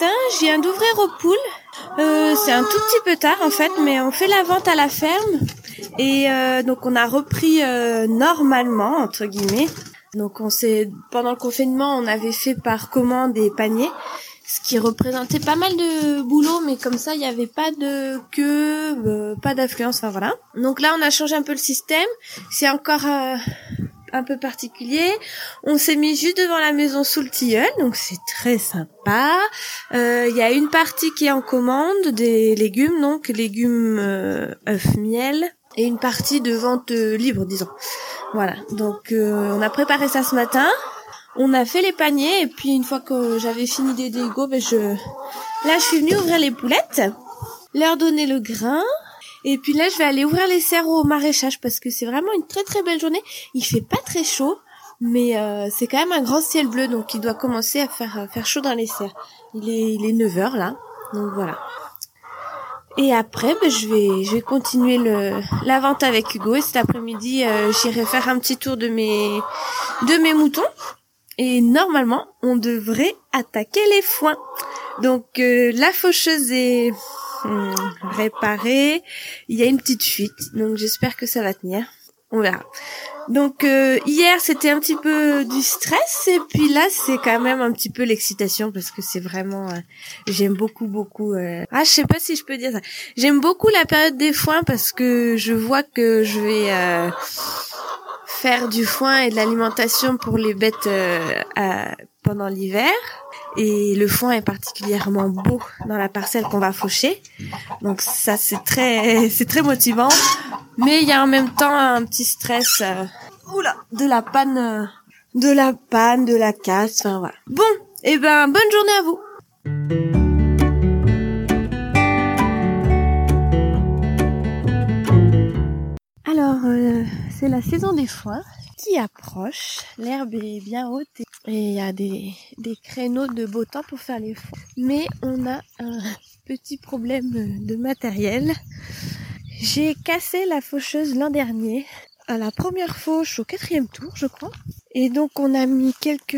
je viens d'ouvrir aux poules. Euh, c'est un tout petit peu tard en fait, mais on fait la vente à la ferme. Et euh, donc on a repris euh, normalement, entre guillemets. Donc on s'est pendant le confinement, on avait fait par commande des paniers, ce qui représentait pas mal de boulot, mais comme ça il n'y avait pas de queue, euh, pas d'affluence, enfin voilà. Donc là on a changé un peu le système. C'est encore euh, un peu particulier. On s'est mis juste devant la maison sous le tilleul, donc c'est très sympa. Euh, Il y a une partie qui est en commande des légumes, donc légumes euh, œufs miel, et une partie de vente euh, libre, disons. Voilà, donc euh, on a préparé ça ce matin. On a fait les paniers et puis une fois que j'avais fini des dégos, ben je là je suis venue ouvrir les poulettes, leur donner le grain. Et puis là, je vais aller ouvrir les serres au maraîchage parce que c'est vraiment une très très belle journée. Il fait pas très chaud, mais euh, c'est quand même un grand ciel bleu, donc il doit commencer à faire euh, faire chaud dans les serres. Il est il est 9 heures là, donc voilà. Et après, ben, je vais je vais continuer le la vente avec Hugo et cet après-midi, euh, j'irai faire un petit tour de mes de mes moutons. Et normalement, on devrait attaquer les foins. Donc euh, la faucheuse est hum, réparée. Il y a une petite fuite, donc j'espère que ça va tenir. On verra. Donc euh, hier c'était un petit peu du stress et puis là c'est quand même un petit peu l'excitation parce que c'est vraiment euh, j'aime beaucoup beaucoup euh, ah je sais pas si je peux dire ça j'aime beaucoup la période des foins parce que je vois que je vais euh, faire du foin et de l'alimentation pour les bêtes euh, pendant l'hiver et le foin est particulièrement beau dans la parcelle qu'on va faucher donc ça c'est très c'est très motivant mais il y a en même temps un petit stress euh, oula, de la panne euh, de la panne, de la casse, enfin voilà. Bon, et ben bonne journée à vous. Alors euh, c'est la saison des foins qui approche. L'herbe est bien haute et il y a des, des créneaux de beau temps pour faire les foins. Mais on a un petit problème de matériel. J'ai cassé la faucheuse l'an dernier à la première fauche au quatrième tour, je crois. Et donc on a mis quelques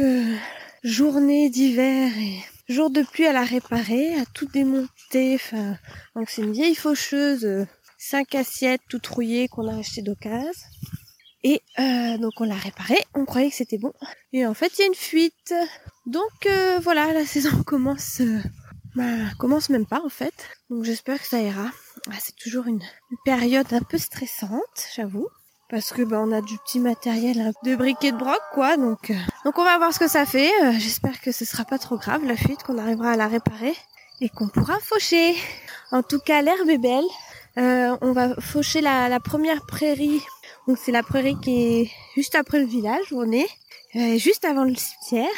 journées d'hiver et jours de pluie à la réparer, à tout démonter. Enfin, donc c'est une vieille faucheuse, euh, cinq assiettes toutes rouillées qu'on a achetées d'occasion. Et euh, donc on l'a réparée, on croyait que c'était bon. Et en fait il y a une fuite. Donc euh, voilà, la saison commence, euh, bah, commence même pas en fait. Donc j'espère que ça ira. Ah, c'est toujours une, période un peu stressante, j'avoue. Parce que bah, on a du petit matériel hein, de briquet de broc quoi. Donc, donc on va voir ce que ça fait. J'espère que ce sera pas trop grave la fuite, qu'on arrivera à la réparer et qu'on pourra faucher. En tout cas l'herbe est belle. On va faucher la première prairie donc c'est la prairie qui est juste après le village où on est, euh, juste avant le cimetière.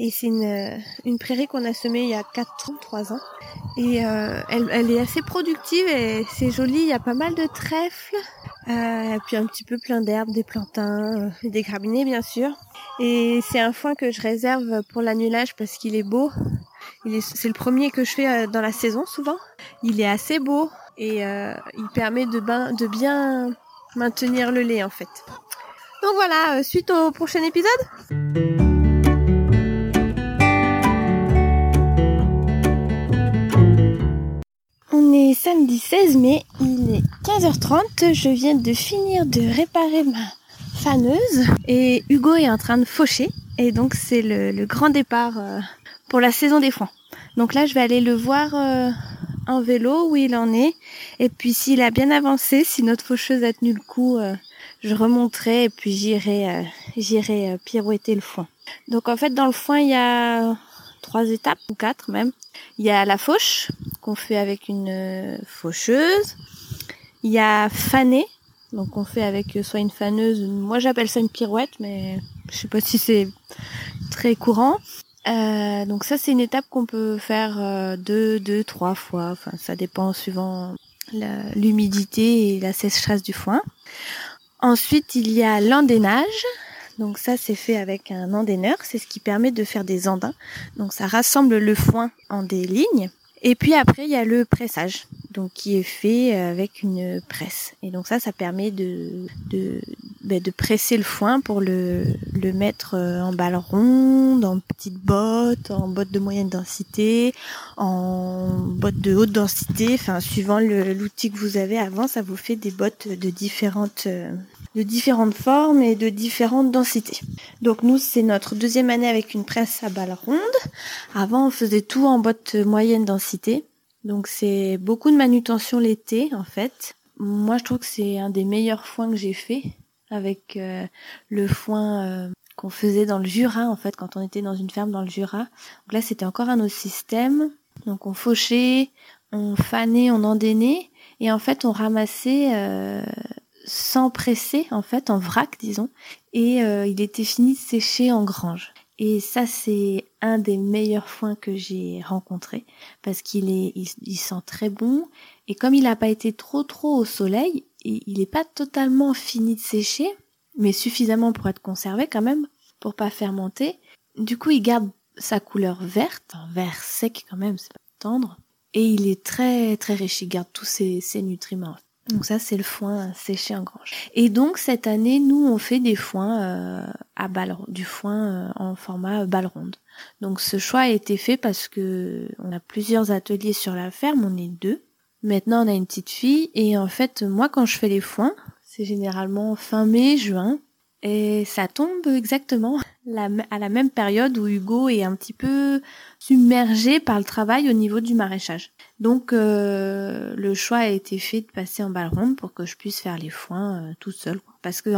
Et c'est une, euh, une prairie qu'on a semée il y a 4 ans, 3 ans. Et euh, elle, elle est assez productive et c'est joli, il y a pas mal de trèfles. Puis un petit peu plein d'herbes, des plantains, des graminées bien sûr. Et c'est un foin que je réserve pour l'annulage parce qu'il est beau. Il est, c'est le premier que je fais dans la saison souvent. Il est assez beau et il permet de, ben- de bien maintenir le lait en fait. Donc voilà, euh, suite au prochain épisode. On est samedi 16 mai, il est 15h30, je viens de finir de réparer ma faneuse et Hugo est en train de faucher et donc c'est le, grand départ euh, pour la saison des foins. Donc là je vais aller le voir euh, en vélo où il en est et puis s'il a bien avancé, si notre faucheuse a tenu le coup, euh, je remonterai et puis j'irai euh, j'irai euh, pirouetter le foin. Donc en fait dans le foin il y a trois étapes ou quatre même. Il y a la fauche qu'on fait avec une euh, faucheuse. Il y a faner donc on fait avec soit une faneuse, moi j'appelle ça une pirouette mais je sais pas si c'est très courant. Euh, donc ça c'est une étape qu'on peut faire euh, deux, deux, trois fois. Enfin ça dépend suivant l'humidité et la sécheresse du foin. Ensuite il y a l'endénage. Donc ça c'est fait avec un endéneur, c'est ce qui permet de faire des andins. Donc ça rassemble le foin en des lignes. Et puis après il y a le pressage, donc qui est fait avec une presse. Et donc ça ça permet de de ben, de presser le foin pour le, le mettre euh, en balles rondes, en petites bottes, en bottes de moyenne densité, en bottes de haute densité, enfin suivant l'outil que vous avez avant, ça vous fait des bottes de différentes euh, de différentes formes et de différentes densités. Donc nous c'est notre deuxième année avec une presse à balles rondes. Avant on faisait tout en bottes moyenne densité. Donc c'est beaucoup de manutention l'été en fait. Moi je trouve que c'est un des meilleurs foins que j'ai fait avec euh, le foin euh, qu'on faisait dans le Jura en fait quand on était dans une ferme dans le Jura. Donc là c'était encore un autre système. Donc on fauchait, on fanait, on endénait et en fait on ramassait euh, sans presser en fait en vrac disons et il était fini de sécher en grange. Et ça c'est un des meilleurs foins que j'ai rencontré parce qu'il est il, sent très bon et comme il n'a pas été trop trop au soleil, il n'est pas totalement fini de sécher, mais suffisamment pour être conservé quand même, pour pas fermenter. Du coup, il garde sa couleur verte, vert sec quand même, c'est pas tendre. Et il est très très riche, il garde tous ses, nutriments. Donc ça, c'est le foin séché en grange. Et donc cette année, nous, on fait des foins euh, à balles, du foin euh, en format balle ronde. Donc ce choix a été fait parce que on a plusieurs ateliers sur la ferme, on est deux. Maintenant, on a une petite fille et en fait, moi, quand je fais les foins, c'est généralement fin mai, juin. Et ça tombe exactement à la même période où Hugo est un petit peu submergé par le travail au niveau du maraîchage. Donc euh, le choix a été fait de passer en balle ronde pour que je puisse faire les foins euh, tout seul. Parce que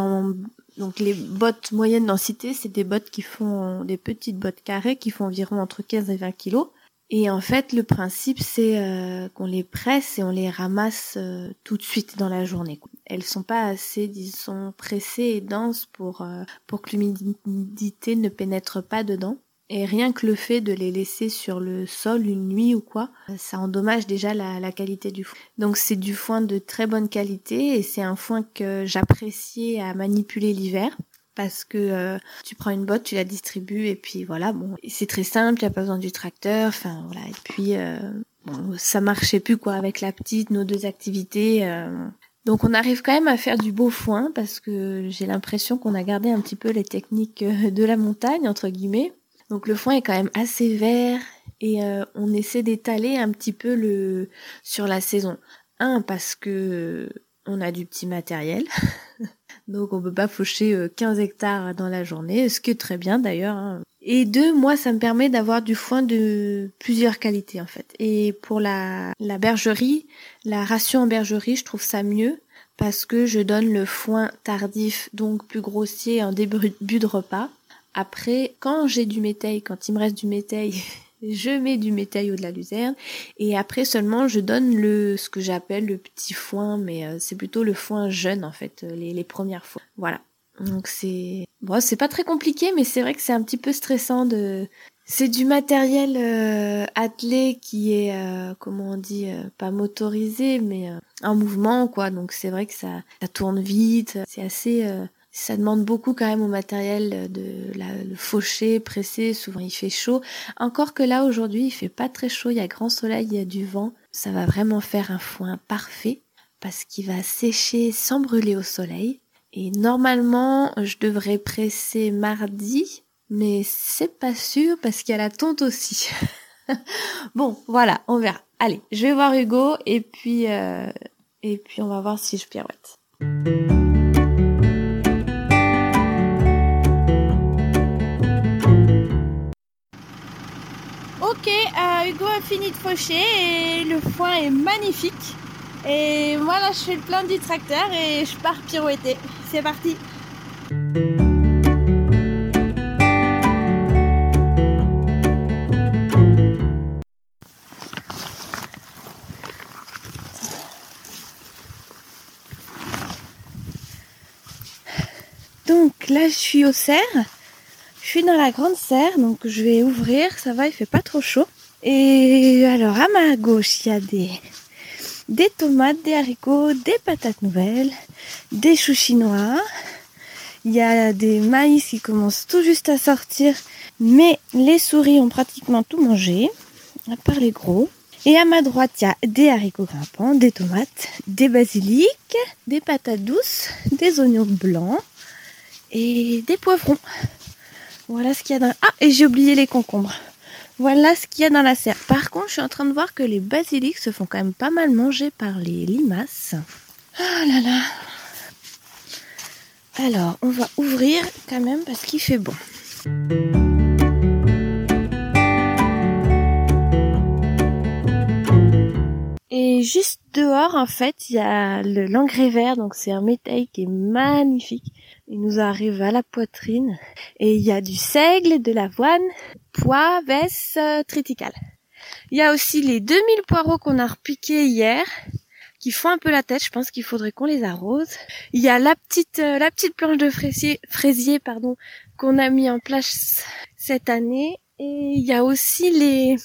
donc les bottes moyenne densité, c'est des bottes qui font des petites bottes carrées qui font environ entre 15 et 20 kilos. Et en fait, le principe, c'est euh, qu'on les presse et on les ramasse tout de suite dans la journée. Elles sont pas assez, disons, pressées et denses pour euh, pour que l'humidité ne pénètre pas dedans. Et rien que le fait de les laisser sur le sol une nuit ou quoi, ça endommage déjà la, la qualité du foin. Donc c'est du foin de très bonne qualité et c'est un foin que j'appréciais à manipuler l'hiver parce que euh, tu prends une botte, tu la distribues et puis voilà, bon, c'est très simple, il n'y a pas besoin du tracteur, enfin voilà, et puis euh, bon, ça marchait plus quoi avec la petite, nos deux activités. Euh. Donc on arrive quand même à faire du beau foin parce que j'ai l'impression qu'on a gardé un petit peu les techniques de la montagne entre guillemets. Donc le foin est quand même assez vert et on essaie d'étaler un petit peu le sur la saison. Un parce que on a du petit matériel. Donc on peut pas faucher 15 euh, hectares dans la journée, ce qui est très bien d'ailleurs. Hein. Et deux, moi ça me permet d'avoir du foin de plusieurs qualités en fait. Et pour la, la bergerie, la ration en bergerie, je trouve ça mieux parce que je donne le foin tardif, donc plus grossier en début de repas. Après, quand j'ai du métail, quand il me reste du métail je mets du métaillot de la luzerne et après seulement je donne le ce que j'appelle le petit foin mais euh, c'est plutôt le foin jeune en fait euh, les, les premières fois voilà donc c'est bon c'est pas très compliqué mais c'est vrai que c'est un petit peu stressant de c'est du matériel euh, attelé qui est comment on dit pas motorisé mais en mouvement quoi donc c'est vrai que ça ça tourne vite c'est assez ça demande beaucoup quand même au matériel de la, le faucher, presser, souvent il fait chaud. Encore que là aujourd'hui il fait pas très chaud, il y a grand soleil, il y a du vent. Ça va vraiment faire un foin parfait parce qu'il va sécher sans brûler au soleil. Et normalement je devrais presser mardi, mais c'est pas sûr parce qu'il y a la tonte aussi. bon voilà, on verra. Allez, je vais voir Hugo et puis euh, et puis on va voir si je pirouette. Ok, euh, Hugo a fini de faucher et le foin est magnifique. Et moi là je fais le plein du tracteur et je pars pirouetter. C'est parti. Donc là je suis au cerf. Je suis dans la grande serre, donc je vais ouvrir, ça va, il fait pas trop chaud. Et alors à ma gauche, il y a des, des tomates, des haricots, des patates nouvelles, des choux chinois. Il y a des maïs qui commencent tout juste à sortir, mais les souris ont pratiquement tout mangé, à part les gros. Et à ma droite, il y a des haricots grimpants, des tomates, des basiliques, des patates douces, des oignons blancs, et des poivrons. Voilà ce qu'il y a dans... Ah, et j'ai oublié les concombres. Voilà ce qu'il y a dans la serre. Par contre, je suis en train de voir que les basiliques se font quand même pas mal manger par les limaces. Ah là là. Alors, on va ouvrir quand même parce qu'il fait bon. Et juste dehors, en fait, il y a le l'engrais vert, donc c'est un métal qui est magnifique. Il nous arrive à la poitrine. Et il y a du seigle, de l'avoine, pois, vesse, euh, triticale. Il y a aussi les 2000 poireaux qu'on a repiqués hier, qui font un peu la tête. Je pense qu'il faudrait qu'on les arrose. Il y a la petite, euh, la petite planche de fraisier, fraisier pardon, qu'on a mis en place cette année. Et il y a aussi les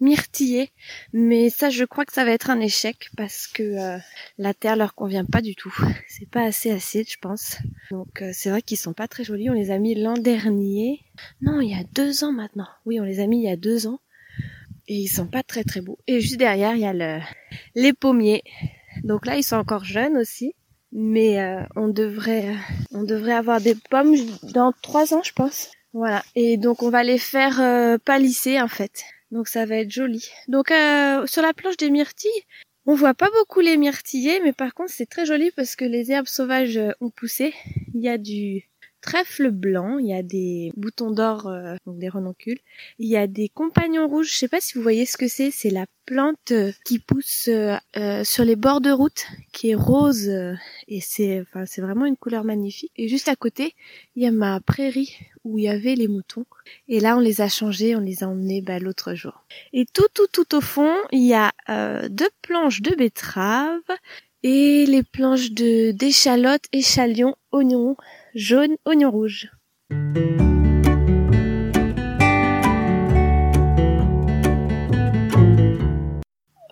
myrtillés, mais ça je crois que ça va être un échec parce que euh, la terre leur convient pas du tout. C'est pas assez acide je pense. Donc euh, c'est vrai qu'ils sont pas très jolis. On les a mis l'an dernier. Non, il y a deux ans maintenant. Oui, on les a mis il y a deux ans. Et ils sont pas très très beaux. Et juste derrière il y a le, les pommiers. Donc là ils sont encore jeunes aussi. Mais euh, on devrait on devrait avoir des pommes dans trois ans je pense. Voilà. Et donc on va les faire euh, palisser en fait. Donc ça va être joli. Donc euh, sur la planche des myrtilles, on voit pas beaucoup les myrtillés, mais par contre c'est très joli parce que les herbes sauvages euh, ont poussé. Il y a du trèfle blanc, il y a des boutons d'or, euh, donc des renoncules. Il y a des compagnons rouges, je sais pas si vous voyez ce que c'est, c'est la plante euh, qui pousse euh, sur les bords de route, qui est rose, et c'est enfin, c'est vraiment une couleur magnifique. Et juste à côté, il y a ma prairie où il y avait les moutons. Et là, on les a changés, on les a emmenés bah, l'autre jour. Et tout, tout, tout au fond, il y a deux planches de betteraves et les planches de d'échalotes, échalions, oignons, jaune, oignon rouge.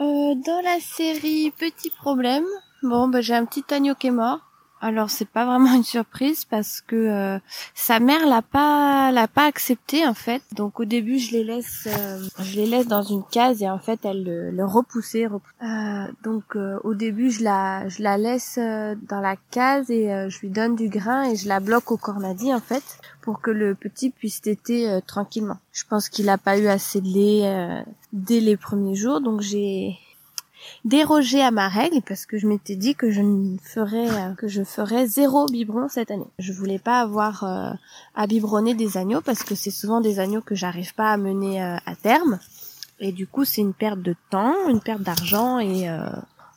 Euh, dans la série Petit problème, bon bah j'ai un petit agneau qui est mort. Alors c'est pas vraiment une surprise parce que euh, sa mère l'a pas l'a pas accepté en fait. Donc au début je les laisse euh, je les laisse dans une case et en fait elle le, le repoussait. Euh, donc au début je la je la laisse dans la case et je lui donne du grain et je la bloque au cornadi en fait pour que le petit puisse téter tranquillement. Je pense qu'il a pas eu assez de lait dès les premiers jours donc j'ai déroger à ma règle parce que je m'étais dit que je ne ferais euh, que je ferais zéro biberon cette année. Je voulais pas avoir euh, à biberonner des agneaux parce que c'est souvent des agneaux que j'arrive pas à mener euh, à terme et du coup c'est une perte de temps, une perte d'argent et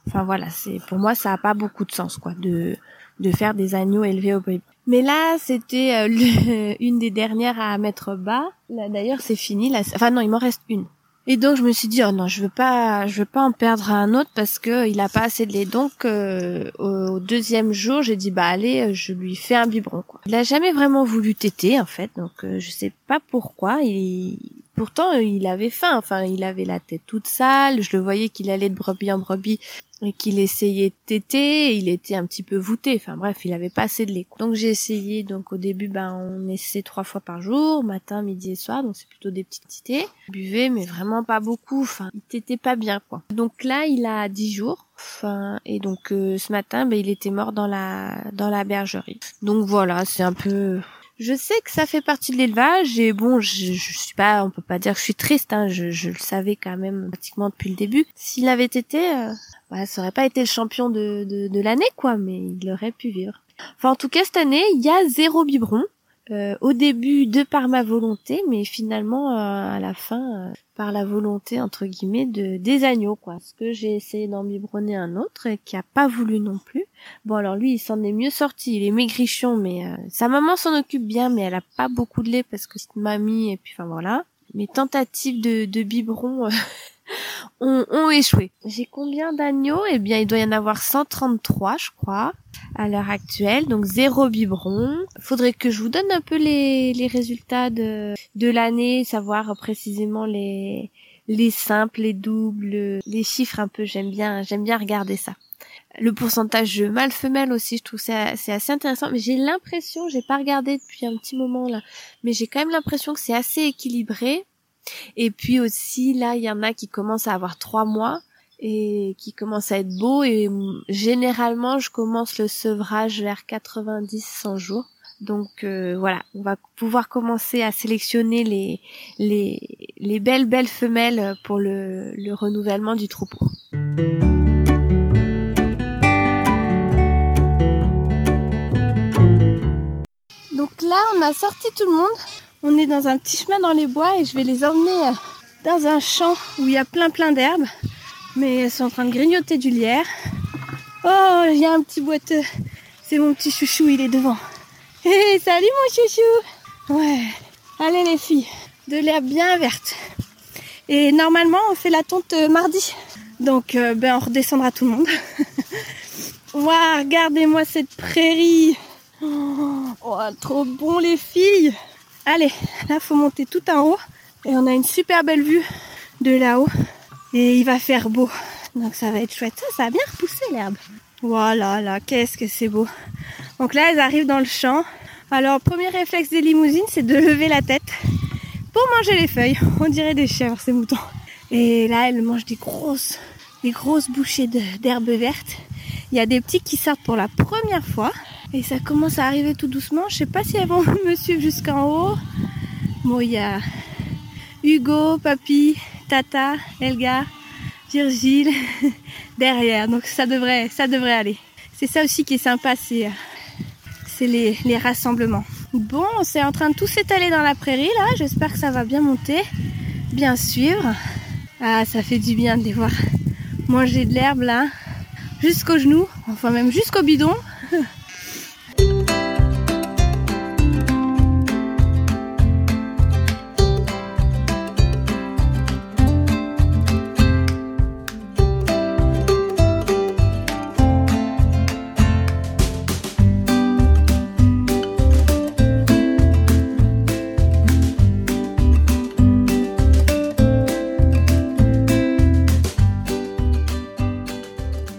enfin voilà, c'est pour moi ça a pas beaucoup de sens quoi de de faire des agneaux élevés au bébé. Mais là, c'était une des dernières à mettre bas. Là, d'ailleurs, c'est fini. Là, enfin non, il m'en reste une. Et donc je me suis dit oh non je veux pas je veux pas en perdre un autre parce que il a pas assez de lait. Donc euh, au deuxième jour j'ai dit bah allez je lui fais un biberon quoi. Il a jamais vraiment voulu téter en fait. Donc euh, je sais pas pourquoi. Il pourtant il avait faim enfin il avait la tête toute sale je le voyais qu'il allait de brebis en brebis et qu'il essayait de téter, il était un petit peu voûté. Enfin bref, il avait pas assez de lait. Donc j'ai essayé. Donc au début, ben on essaie trois fois par jour, matin, midi et soir. Donc c'est plutôt des petites tétés. Il buvait, mais vraiment pas beaucoup. Enfin, il tétait pas bien quoi. Donc là, il a dix jours. Enfin, et donc euh, ce matin, ben il était mort dans la dans la bergerie. Donc voilà, c'est un peu je sais que ça fait partie de l'élevage et bon, je, je suis pas, on peut pas dire que je suis triste, hein, je, je le savais quand même pratiquement depuis le début. S'il avait été, euh, bah, ça aurait pas été le champion de, de, l'année, quoi, mais il aurait pu vivre. Enfin, en tout cas, cette année, il y a zéro biberon. Euh, au début, de par ma volonté, mais finalement, euh, à la fin, euh, par la volonté, entre guillemets, de des agneaux, quoi. Parce que j'ai essayé d'en biberonner un autre, et qui a pas voulu non plus. Bon, alors lui, il s'en est mieux sorti. Il est maigrichon, mais sa maman s'en occupe bien, mais elle a pas beaucoup de lait parce que c'est mamie, et puis enfin voilà. Mes tentatives de, de biberon ont, échoué. J'ai combien d'agneaux? Eh bien, il doit y en avoir 133, je crois, à l'heure actuelle. Donc, zéro biberon. Faudrait que je vous donne un peu les, les résultats de, de l'année, savoir précisément les, les simples, les doubles, les chiffres un peu. J'aime bien, j'aime bien regarder ça. Le pourcentage de mâle-femelle aussi, je trouve c'est c'est assez intéressant. Mais j'ai l'impression, j'ai pas regardé depuis un petit moment là, mais j'ai quand même l'impression que c'est assez équilibré. Et puis aussi, là, il y en a qui commencent à avoir trois mois et qui commencent à être beaux. Et généralement, je commence le sevrage vers 90-100 jours. Donc euh, voilà, on va pouvoir commencer à sélectionner les, les, les belles belles femelles pour le renouvellement du troupeau. Donc là, on a sorti tout le monde. On est dans un petit chemin dans les bois et je vais les emmener euh, dans un champ où il y a plein plein d'herbes. Mais elles sont en train de grignoter du lierre. Oh, il y a un petit boiteux. C'est mon petit chouchou, il est devant. Hé, salut mon chouchou Ouais. Allez les filles, de l'herbe bien verte. Et normalement, on fait la tonte euh, mardi. Donc, euh, ben, on redescendra tout le monde. Waouh, regardez-moi cette prairie Oh, trop bon les filles Allez, là faut monter tout en haut et on a une super belle vue de là-haut et il va faire beau. Donc ça va être chouette. Ça, ça a bien repoussé l'herbe. Voilà, là, qu'est-ce que c'est beau. Donc là, elles arrivent dans le champ. Alors, premier réflexe des limousines, c'est de lever la tête pour manger les feuilles. On dirait des chèvres, ces moutons. Et là, elles mangent des grosses, des grosses bouchées d'herbe verte. Il y a des petits qui sortent pour la première fois. Et ça commence à arriver tout doucement. Je sais pas si elles vont me suivre jusqu'en haut. Bon, il y a Hugo, Papy, Tata, Elga, Virgile derrière. Donc ça devrait, ça devrait aller. C'est ça aussi qui est sympa, c'est, les, les rassemblements. Bon, c'est en train de tout s'étaler dans la prairie là. J'espère que ça va bien monter, bien suivre. Ah, ça fait du bien de les voir manger de l'herbe là, jusqu'aux genoux, enfin même jusqu'au bidon.